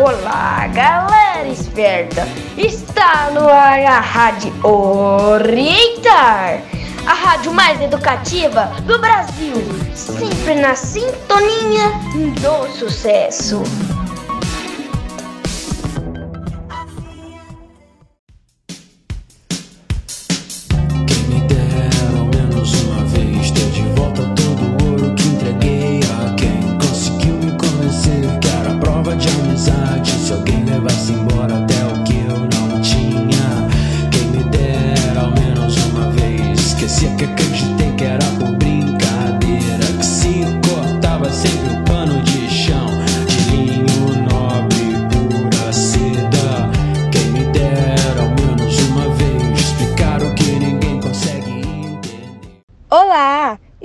Olá, galera esperta! Está no ar a Rádio Orientar, a rádio mais educativa do Brasil, sempre na sintonia do sucesso.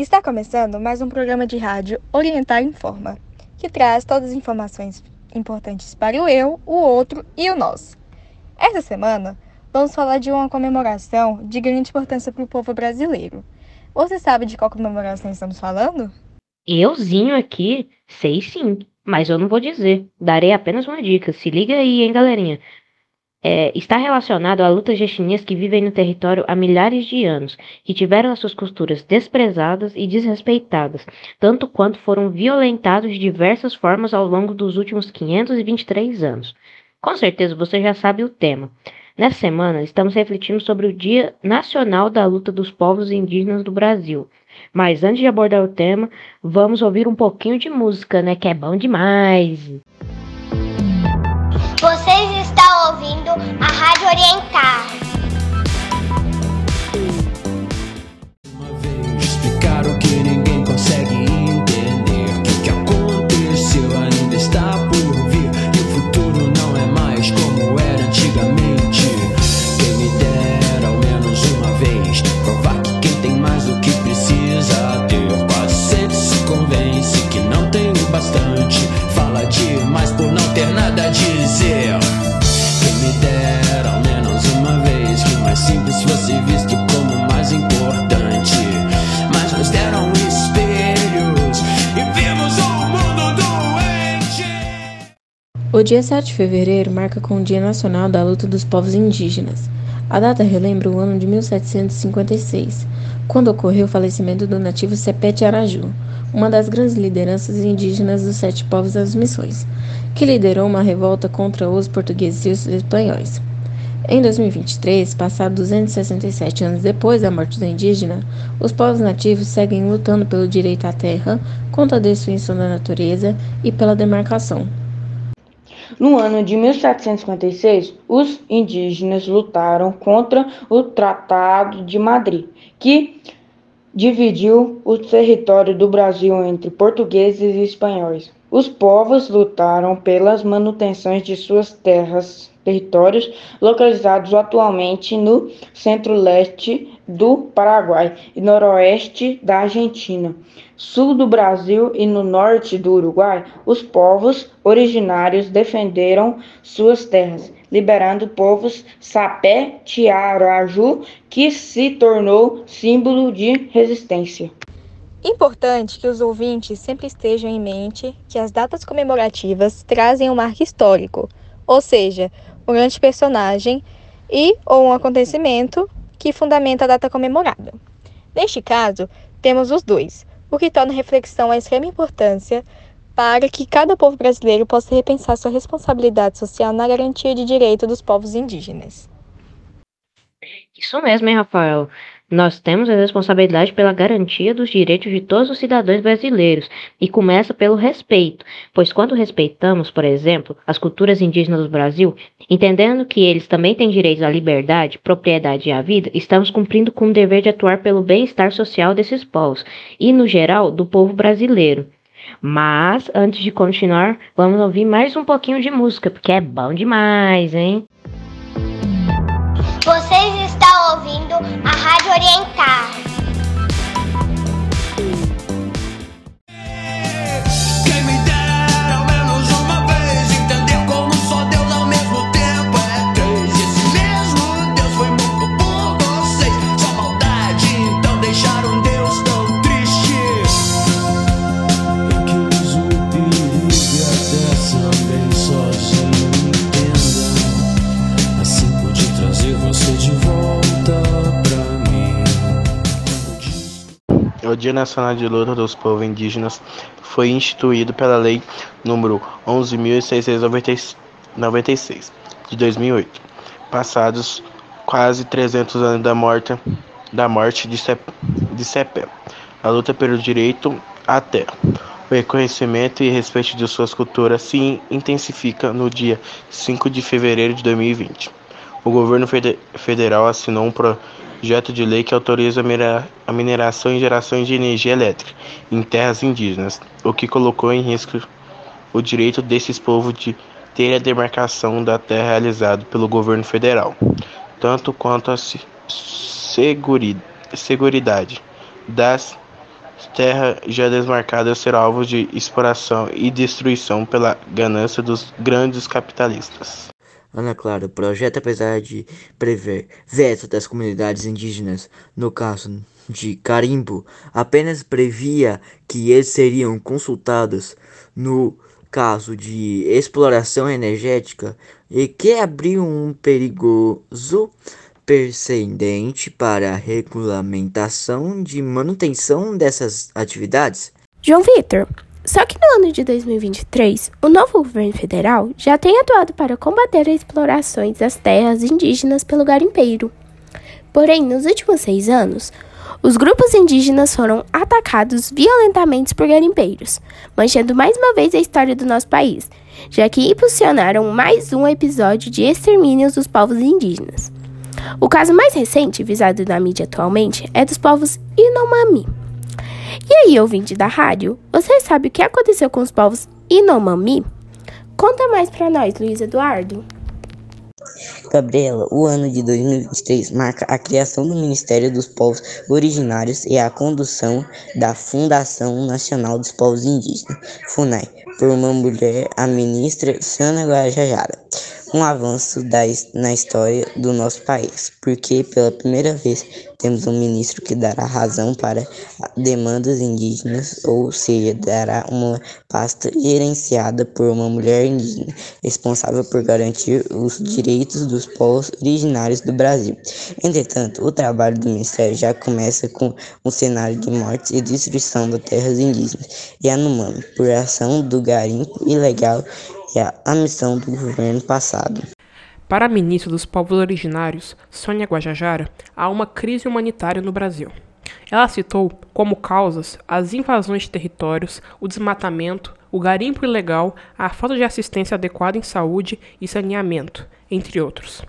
Está começando mais um programa de rádio Orientar Informa, que traz todas as informações importantes para o eu, o outro e o nós. Esta semana, vamos falar de uma comemoração de grande importância para o povo brasileiro. Você sabe de qual comemoração estamos falando? Euzinho aqui, sei sim, mas eu não vou dizer. Darei apenas uma dica. Se liga aí, hein, galerinha é, está relacionado a lutas etnias que vivem no território há milhares de anos, que tiveram as suas culturas desprezadas e desrespeitadas, tanto quanto foram violentados de diversas formas ao longo dos últimos 523 anos. Com certeza você já sabe o tema. Nessa semana, estamos refletindo sobre o Dia Nacional da Luta dos Povos Indígenas do Brasil. Mas antes de abordar o tema, vamos ouvir um pouquinho de música, né? Que é bom demais. Vocês O dia 7 de fevereiro marca com o Dia Nacional da Luta dos Povos Indígenas. A data relembra o ano de 1756, quando ocorreu o falecimento do nativo Sepete Araju, uma das grandes lideranças indígenas dos sete povos das missões, que liderou uma revolta contra os portugueses e os espanhóis. Em 2023, passados 267 anos depois da morte do indígena, os povos nativos seguem lutando pelo direito à terra, contra a destruição da natureza e pela demarcação. No ano de 1756, os indígenas lutaram contra o Tratado de Madrid, que dividiu o território do Brasil entre portugueses e espanhóis. Os povos lutaram pelas manutenções de suas terras, territórios localizados atualmente no centro-leste do Paraguai e noroeste da Argentina, sul do Brasil e no norte do Uruguai. Os povos originários defenderam suas terras liberando povos Sapé Tiaraju, que se tornou símbolo de resistência. Importante que os ouvintes sempre estejam em mente que as datas comemorativas trazem um marco histórico, ou seja, um grande personagem e ou um acontecimento que fundamenta a data comemorada. Neste caso, temos os dois, o que torna a reflexão a extrema importância para que cada povo brasileiro possa repensar sua responsabilidade social na garantia de direito dos povos indígenas. Isso mesmo, hein, Rafael? Nós temos a responsabilidade pela garantia dos direitos de todos os cidadãos brasileiros e começa pelo respeito, pois quando respeitamos, por exemplo, as culturas indígenas do Brasil, entendendo que eles também têm direitos à liberdade, propriedade e à vida, estamos cumprindo com o dever de atuar pelo bem-estar social desses povos e, no geral, do povo brasileiro. Mas, antes de continuar, vamos ouvir mais um pouquinho de música, porque é bom demais, hein? Vocês estão a Rádio Orientar. O Dia Nacional de Luta dos Povos Indígenas foi instituído pela Lei nº 11.696 de 2008. Passados quase 300 anos da morte, da morte de, Cep, de Cepé, a luta pelo direito à terra. O reconhecimento e respeito de suas culturas se intensifica no dia 5 de fevereiro de 2020. O governo federal assinou um projeto de lei que autoriza a mineração e geração de energia elétrica em terras indígenas, o que colocou em risco o direito desses povos de ter a demarcação da terra realizado pelo governo federal, tanto quanto a seguridade das terras já desmarcadas ser alvo de exploração e destruição pela ganância dos grandes capitalistas. Ana Clara, o projeto, apesar de prever veto das comunidades indígenas, no caso de carimbo, apenas previa que eles seriam consultados no caso de exploração energética e que abriu um perigoso precedente para a regulamentação de manutenção dessas atividades. João Vitor, só que no ano de 2023, o novo governo federal já tem atuado para combater as explorações das terras indígenas pelo garimpeiro. Porém, nos últimos seis anos, os grupos indígenas foram atacados violentamente por garimpeiros, manchando mais uma vez a história do nosso país, já que impulsionaram mais um episódio de extermínios dos povos indígenas. O caso mais recente visado na mídia atualmente é dos povos Inomami. E aí, ouvinte da rádio, você sabe o que aconteceu com os povos Inomami? Conta mais para nós, Luiz Eduardo. Gabriela, o ano de 2023 marca a criação do Ministério dos Povos Originários e a condução da Fundação Nacional dos Povos Indígenas, FUNAI, por uma mulher, a ministra Sana Guajajara. Um avanço da, na história do nosso país, porque pela primeira vez temos um ministro que dará razão para demandas indígenas, ou seja, dará uma pasta gerenciada por uma mulher indígena, responsável por garantir os direitos dos povos originários do Brasil. Entretanto, o trabalho do ministério já começa com um cenário de mortes e destruição das terras indígenas e Yanomami, por ação do garimpo ilegal é a missão do governo passado. Para a ministra dos Povos Originários, Sônia Guajajara, há uma crise humanitária no Brasil. Ela citou como causas as invasões de territórios, o desmatamento, o garimpo ilegal, a falta de assistência adequada em saúde e saneamento, entre outros.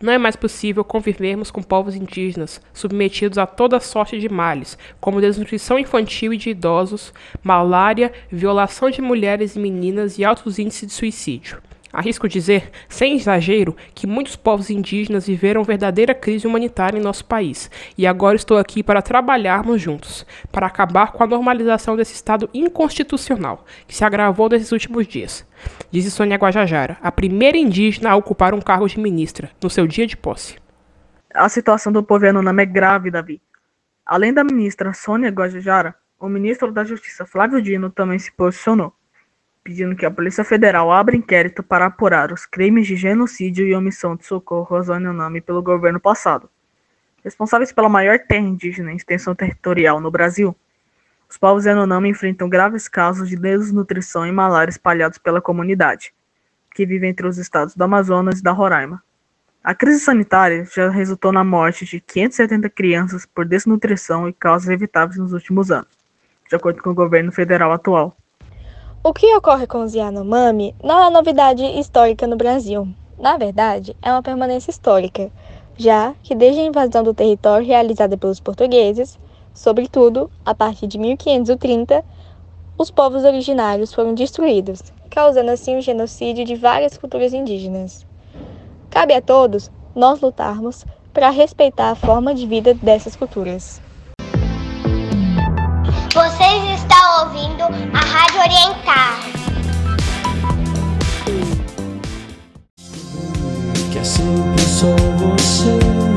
Não é mais possível convivermos com povos indígenas submetidos a toda sorte de males, como desnutrição infantil e de idosos, malária, violação de mulheres e meninas e altos índices de suicídio. Arrisco dizer, sem exagero, que muitos povos indígenas viveram verdadeira crise humanitária em nosso país, e agora estou aqui para trabalharmos juntos, para acabar com a normalização desse estado inconstitucional, que se agravou nesses últimos dias. Disse Sônia Guajajara, a primeira indígena a ocupar um cargo de ministra, no seu dia de posse. A situação do povo Yanomami é grave, Davi. Além da ministra Sônia Guajajara, o ministro da Justiça Flávio Dino também se posicionou pedindo que a Polícia Federal abra inquérito para apurar os crimes de genocídio e omissão de socorro aos Yanomami pelo governo passado. Responsáveis pela maior terra indígena em extensão territorial no Brasil, os povos Yanomami enfrentam graves casos de desnutrição e malária espalhados pela comunidade, que vive entre os estados do Amazonas e da Roraima. A crise sanitária já resultou na morte de 570 crianças por desnutrição e causas evitáveis nos últimos anos, de acordo com o governo federal atual. O que ocorre com os Yanomami não é novidade histórica no Brasil. Na verdade, é uma permanência histórica, já que desde a invasão do território realizada pelos portugueses, sobretudo a partir de 1530, os povos originários foram destruídos, causando assim o genocídio de várias culturas indígenas. Cabe a todos nós lutarmos para respeitar a forma de vida dessas culturas. Vocês estão ouvindo a Orientar. Que é sempre só você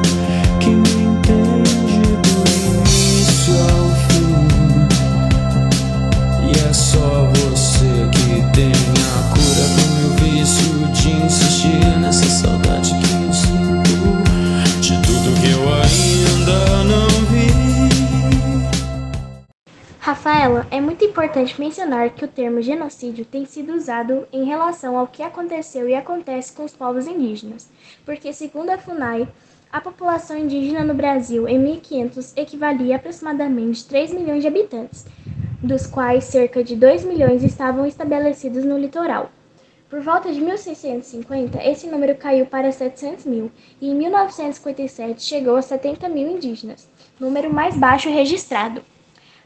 muito importante mencionar que o termo genocídio tem sido usado em relação ao que aconteceu e acontece com os povos indígenas, porque, segundo a FUNAI, a população indígena no Brasil em 1500 equivalia a aproximadamente 3 milhões de habitantes, dos quais cerca de 2 milhões estavam estabelecidos no litoral. Por volta de 1650, esse número caiu para 700 mil e em 1957 chegou a 70 mil indígenas, número mais baixo registrado.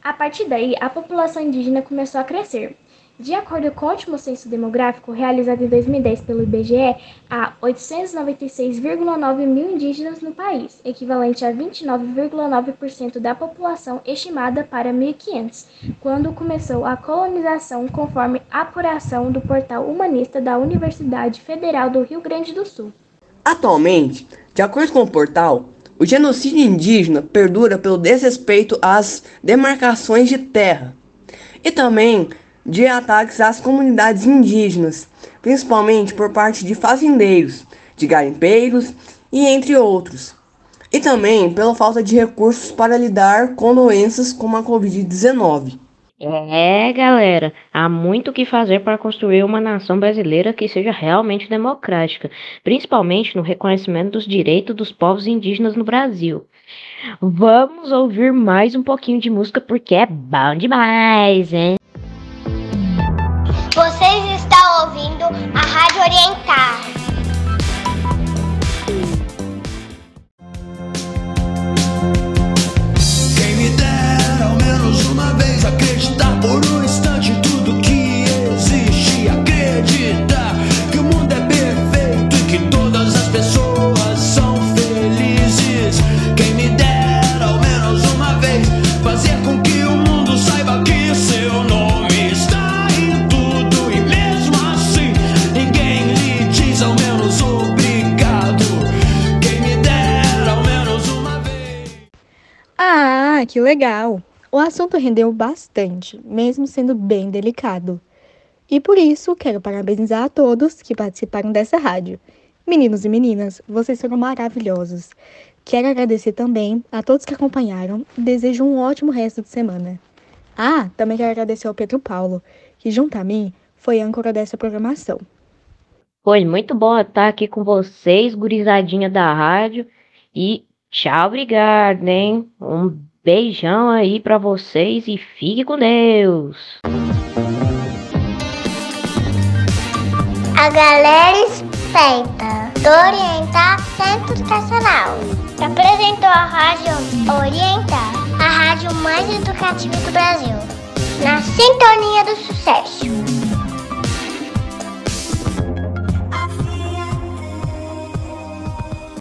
A partir daí, a população indígena começou a crescer. De acordo com o último censo demográfico, realizado em 2010 pelo IBGE, há 896,9 mil indígenas no país, equivalente a 29,9% da população estimada para 1500, quando começou a colonização, conforme apuração do portal humanista da Universidade Federal do Rio Grande do Sul. Atualmente, de acordo com o portal, o genocídio indígena perdura pelo desrespeito às demarcações de terra e também de ataques às comunidades indígenas, principalmente por parte de fazendeiros, de garimpeiros e entre outros. E também pela falta de recursos para lidar com doenças como a Covid-19. É, galera, há muito o que fazer para construir uma nação brasileira que seja realmente democrática, principalmente no reconhecimento dos direitos dos povos indígenas no Brasil. Vamos ouvir mais um pouquinho de música porque é bom demais, hein? Acreditar por um instante tudo que existe. Acreditar que o mundo é perfeito e que todas as pessoas são felizes. Quem me dera ao menos uma vez fazer com que o mundo saiba que seu nome está em tudo e mesmo assim ninguém lhe diz ao menos obrigado. Quem me dera ao menos uma vez. Ah, que legal! O assunto rendeu bastante, mesmo sendo bem delicado. E por isso, quero parabenizar a todos que participaram dessa rádio. Meninos e meninas, vocês foram maravilhosos. Quero agradecer também a todos que acompanharam e desejo um ótimo resto de semana. Ah, também quero agradecer ao Pedro Paulo, que junto a mim foi âncora dessa programação. Foi muito bom estar aqui com vocês, gurizadinha da rádio. E tchau, obrigado, hein? Um beijão aí pra vocês e fique com Deus. A galera esperta do Orientar Centro Educacional apresentou a Rádio Orientar, a rádio mais educativa do Brasil, na sintonia do sucesso.